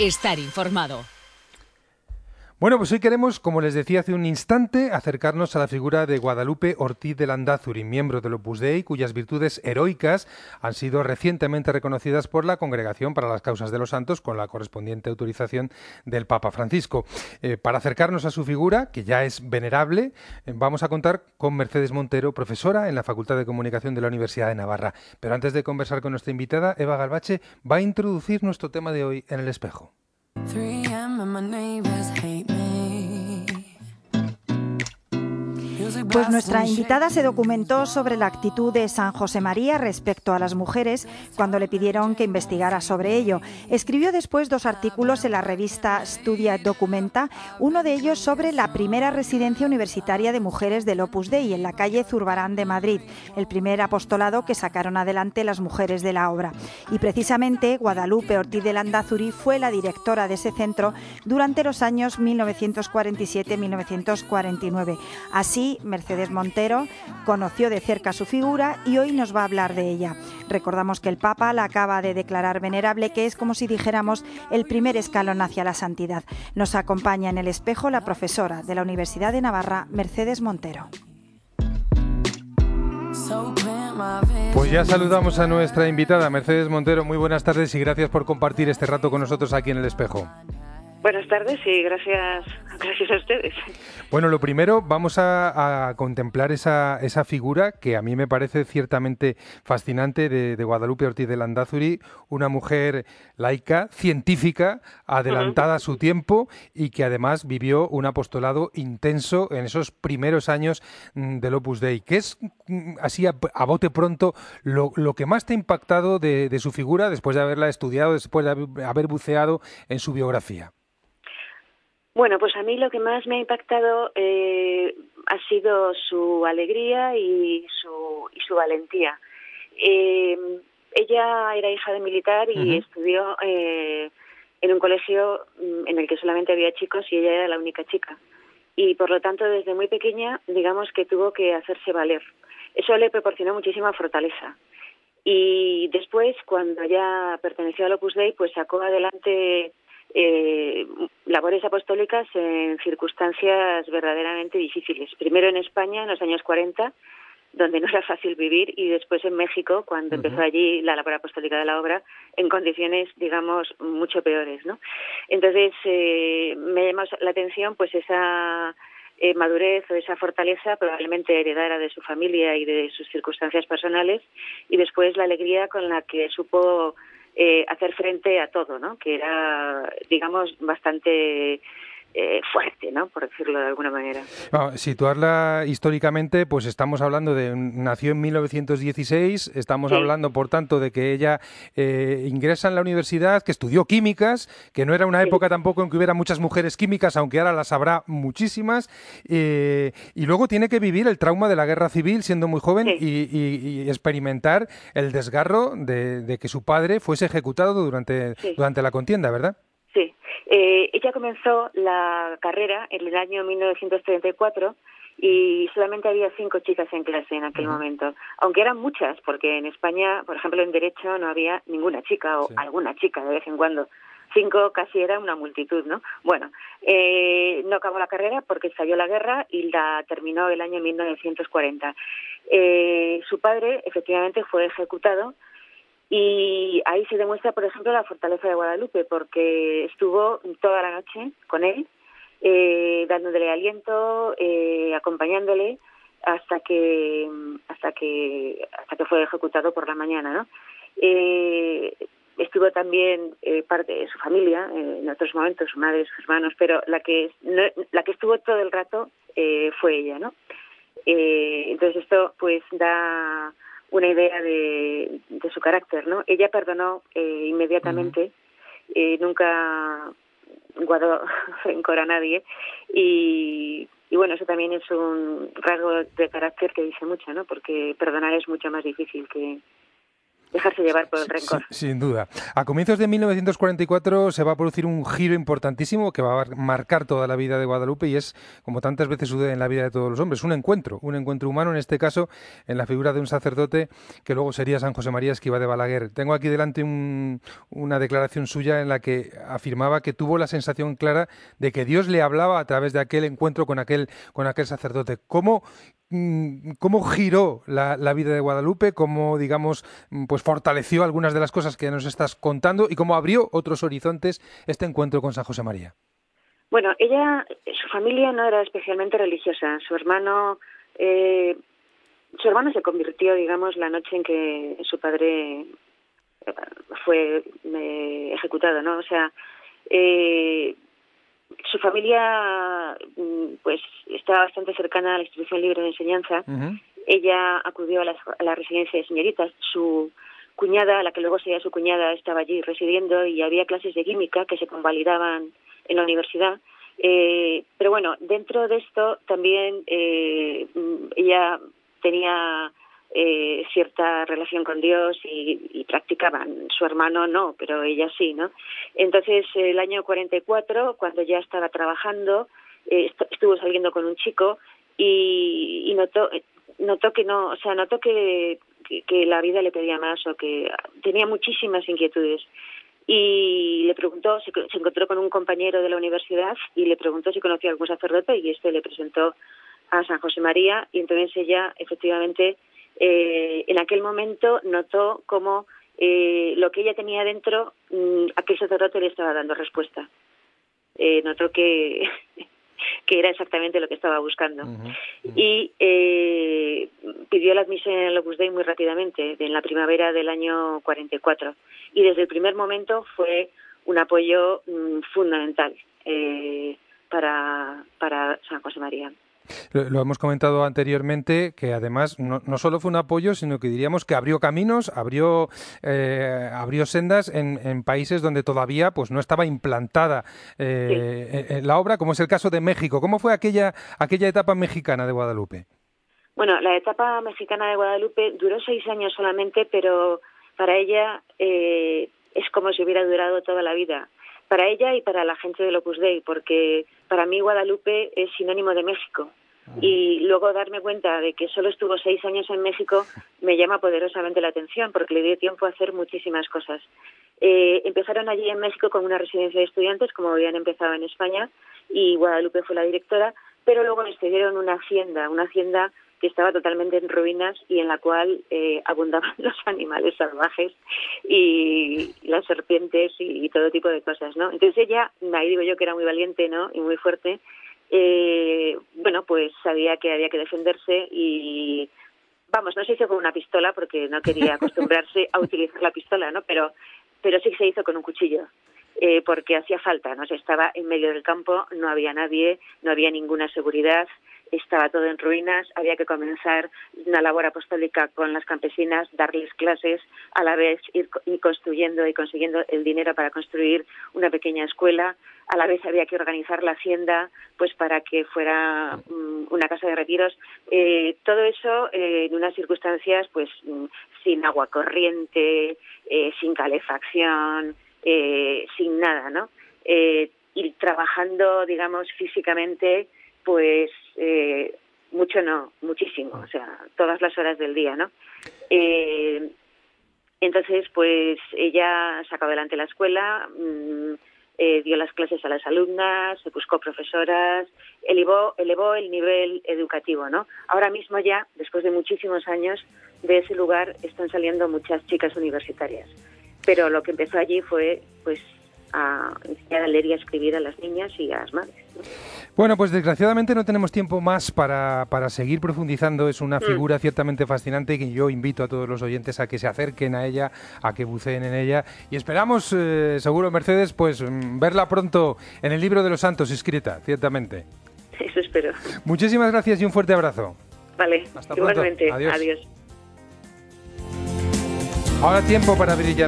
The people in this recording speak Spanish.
estar informado. Bueno, pues hoy queremos, como les decía hace un instante, acercarnos a la figura de Guadalupe Ortiz de Landázuri, miembro del Opus Dei, cuyas virtudes heroicas han sido recientemente reconocidas por la Congregación para las Causas de los Santos con la correspondiente autorización del Papa Francisco. Eh, para acercarnos a su figura, que ya es venerable, eh, vamos a contar con Mercedes Montero, profesora en la Facultad de Comunicación de la Universidad de Navarra. Pero antes de conversar con nuestra invitada, Eva Galbache va a introducir nuestro tema de hoy en el espejo. and my neighbors hate me. Pues nuestra invitada se documentó sobre la actitud de San José María respecto a las mujeres cuando le pidieron que investigara sobre ello. Escribió después dos artículos en la revista Studia Documenta, uno de ellos sobre la primera residencia universitaria de mujeres del Opus Dei en la calle Zurbarán de Madrid, el primer apostolado que sacaron adelante las mujeres de la obra. Y precisamente Guadalupe Ortiz de Landazuri fue la directora de ese centro durante los años 1947-1949. Así, Mercedes Montero, conoció de cerca su figura y hoy nos va a hablar de ella. Recordamos que el Papa la acaba de declarar venerable, que es como si dijéramos el primer escalón hacia la santidad. Nos acompaña en el espejo la profesora de la Universidad de Navarra, Mercedes Montero. Pues ya saludamos a nuestra invitada, Mercedes Montero. Muy buenas tardes y gracias por compartir este rato con nosotros aquí en el espejo. Buenas tardes y gracias, gracias a ustedes. Bueno, lo primero, vamos a, contemplar esa, esa, figura que a mí me parece ciertamente fascinante de, Guadalupe Ortiz de Landazuri, una mujer laica, científica, adelantada a su tiempo y que además vivió un apostolado intenso en esos primeros años mm, del Opus Dei. ¿Qué es, mm, así a, bote pronto, lo, que más te ha impactado de, de su figura después de haberla estudiado, después de haber buceado en su biografía? Bueno, pues a mí lo que más me ha impactado eh, ha sido su alegría y su, y su valentía. Eh, ella era hija de militar y estudió eh, en un colegio mm, en el que solamente había chicos y ella era la única chica. Y por lo tanto, desde muy pequeña, digamos que tuvo que hacerse valer. Eso le proporcionó muchísima fortaleza. Y después, cuando ya perteneció al Opus Dei, pues sacó adelante eh, labores apostólicas en circunstancias verdaderamente difíciles. Primero en España, en los años 40, donde no era fácil vivir, y después en México, cuando empezó allí la labor apostólica de la obra, en condiciones, digamos, mucho peores. ¿no? Entonces, eh, me llama la atención pues esa eh, madurez o esa fortaleza probablemente heredada de su familia y de sus circunstancias personales, y después la alegría con la que supo eh, hacer frente a todo, ¿no? Que era, digamos, bastante eh, fuerte, ¿no? Por decirlo de alguna manera. situarla históricamente, pues estamos hablando de nació en 1916, estamos hablando, por tanto, de que ella eh, ingresa en la universidad, que estudió químicas, que no era una época tampoco en que hubiera muchas mujeres químicas, aunque ahora las habrá muchísimas, eh, y luego tiene que vivir el trauma de la guerra civil siendo muy joven y, experimentar el desgarro de, que su padre fuese ejecutado durante, durante la contienda, ¿verdad? Eh, ella comenzó la carrera en el año 1934 y solamente había cinco chicas en clase en aquel momento, aunque eran muchas, porque en España, por ejemplo, en Derecho no había ninguna chica o alguna chica de vez en cuando. Cinco casi era una multitud, ¿no? Bueno, eh, no acabó la carrera porque estalló la guerra y la terminó el año 1940. Eh, su padre, efectivamente, fue ejecutado y ahí se demuestra, por ejemplo, la fortaleza de Guadalupe, porque estuvo toda la noche con él, eh, dándole aliento, eh, acompañándole hasta que hasta que hasta que fue ejecutado por la mañana, ¿no? Eh, estuvo también eh, parte de su familia eh, en otros momentos, su madre, sus hermanos, pero la que la que estuvo todo el rato eh, fue ella, ¿no? Eh, entonces esto pues da una idea de, de su carácter, ¿no? Ella perdonó eh, inmediatamente, eh, nunca guardó rencor a nadie y, y bueno, eso también es un rasgo de carácter que dice mucho, ¿no? Porque perdonar es mucho más difícil que, dejarse llevar por el rencor. sin duda. A comienzos de 1944 se va a producir un giro importantísimo que va a marcar toda la vida de Guadalupe y es, como tantas veces sucede en la vida de todos los hombres, un encuentro, un encuentro humano, en este caso, en la figura de un sacerdote que luego sería San José María Esquiva de Balaguer. Tengo aquí delante una declaración suya en la que afirmaba que tuvo la sensación clara de que Dios le hablaba a través de aquel encuentro con aquel, con aquel sacerdote. ¿Cómo, cómo giró la, vida de Guadalupe, cómo, digamos, mm, pues fortaleció algunas de las cosas que nos estás contando y cómo abrió otros horizontes este encuentro con San José María. Bueno, ella, su familia no era especialmente religiosa. Su hermano, eh, su hermano se convirtió, digamos, la noche en que su padre eh, fue eh, ejecutado, ¿no? O sea, su familia mm, pues estaba bastante cercana a la institución libre de enseñanza. Ella acudió a la, residencia de señoritas. Su cuñada, la que luego sería su cuñada, estaba allí residiendo y había clases de química que se convalidaban en la universidad. Eh, pero bueno, dentro de esto también eh, mm, ella tenía eh, cierta relación con Dios y, practicaban. Su hermano no, pero ella sí, ¿no? Entonces, el año 44, cuando ya estaba trabajando, eh, estuvo saliendo con un chico y, notó, notó que no, o sea, notó que, que, la vida le pedía más o que tenía muchísimas inquietudes y le preguntó, se, se, encontró con un compañero de la universidad y le preguntó si conocía algún sacerdote y este le presentó a San José María y entonces ella efectivamente eh, en aquel momento notó cómo eh, lo que ella tenía dentro, mm, aquel sacerdote le estaba dando respuesta. Eh, notó que, que era exactamente lo que estaba buscando. Y eh, pidió la admisión en el Opus Dei muy rápidamente, en la primavera del año 44. Y desde el primer momento fue un apoyo mm, fundamental eh, para, para San José María. Lo, hemos comentado anteriormente, que además no, solo fue un apoyo, sino que diríamos que abrió caminos, abrió, eh, abrió sendas en, en, países donde todavía pues no estaba implantada eh, la obra, como es el caso de México. ¿Cómo fue aquella, aquella etapa mexicana de Guadalupe? Bueno, la etapa mexicana de Guadalupe duró seis años solamente, pero para ella eh, es como si hubiera durado toda la vida para ella y para la gente del Opus Dei, porque para mí Guadalupe es sinónimo de México. Y luego darme cuenta de que solo estuvo seis años en México me llama poderosamente la atención porque le dio tiempo a hacer muchísimas cosas. Eh, empezaron allí en México con una residencia de estudiantes, como habían empezado en España, y Guadalupe fue la directora, pero luego les cedieron una hacienda, una hacienda que estaba totalmente en ruinas y en la cual eh, abundaban los animales salvajes y las serpientes y, todo tipo de cosas, ¿no? Entonces ella, ahí digo yo que era muy valiente, ¿no? Y muy fuerte. Eh, bueno, pues sabía que había que defenderse y vamos, no se hizo con una pistola porque no quería acostumbrarse a utilizar la pistola, ¿no? Pero pero sí se hizo con un cuchillo. Eh, porque hacía falta, ¿no? Se estaba en medio del campo, no había nadie, no había ninguna seguridad, estaba todo en ruinas, había que comenzar una labor apostólica con las campesinas, darles clases, a la vez ir, construyendo y consiguiendo el dinero para construir una pequeña escuela, a la vez había que organizar la hacienda pues para que fuera mm, una casa de retiros. Eh, todo eso eh, en unas circunstancias pues mm, sin agua corriente eh, sin calefacción sin nada no y trabajando digamos físicamente pues eh, mucho no, muchísimo, o sea, todas las horas del día, ¿no? Eh, entonces, pues ella sacó adelante la escuela, mm, eh, dio las clases a las alumnas, se buscó profesoras, elevó, elevó el nivel educativo, ¿no? Ahora mismo ya, después de muchísimos años, de ese lugar están saliendo muchas chicas universitarias. Pero lo que empezó allí fue, pues, a enseñar a leer y a escribir a las niñas y a las madres. Bueno, pues desgraciadamente no tenemos tiempo más para, para seguir profundizando. Es una mm. figura ciertamente fascinante y que yo invito a todos los oyentes a que se acerquen a ella, a que buceen en ella. Y esperamos, eh, seguro, Mercedes, pues mm, verla pronto en el libro de los santos escrita, ciertamente. Eso espero. Muchísimas gracias y un fuerte abrazo. Vale, Hasta igualmente. Adiós. Ahora tiempo para brillar.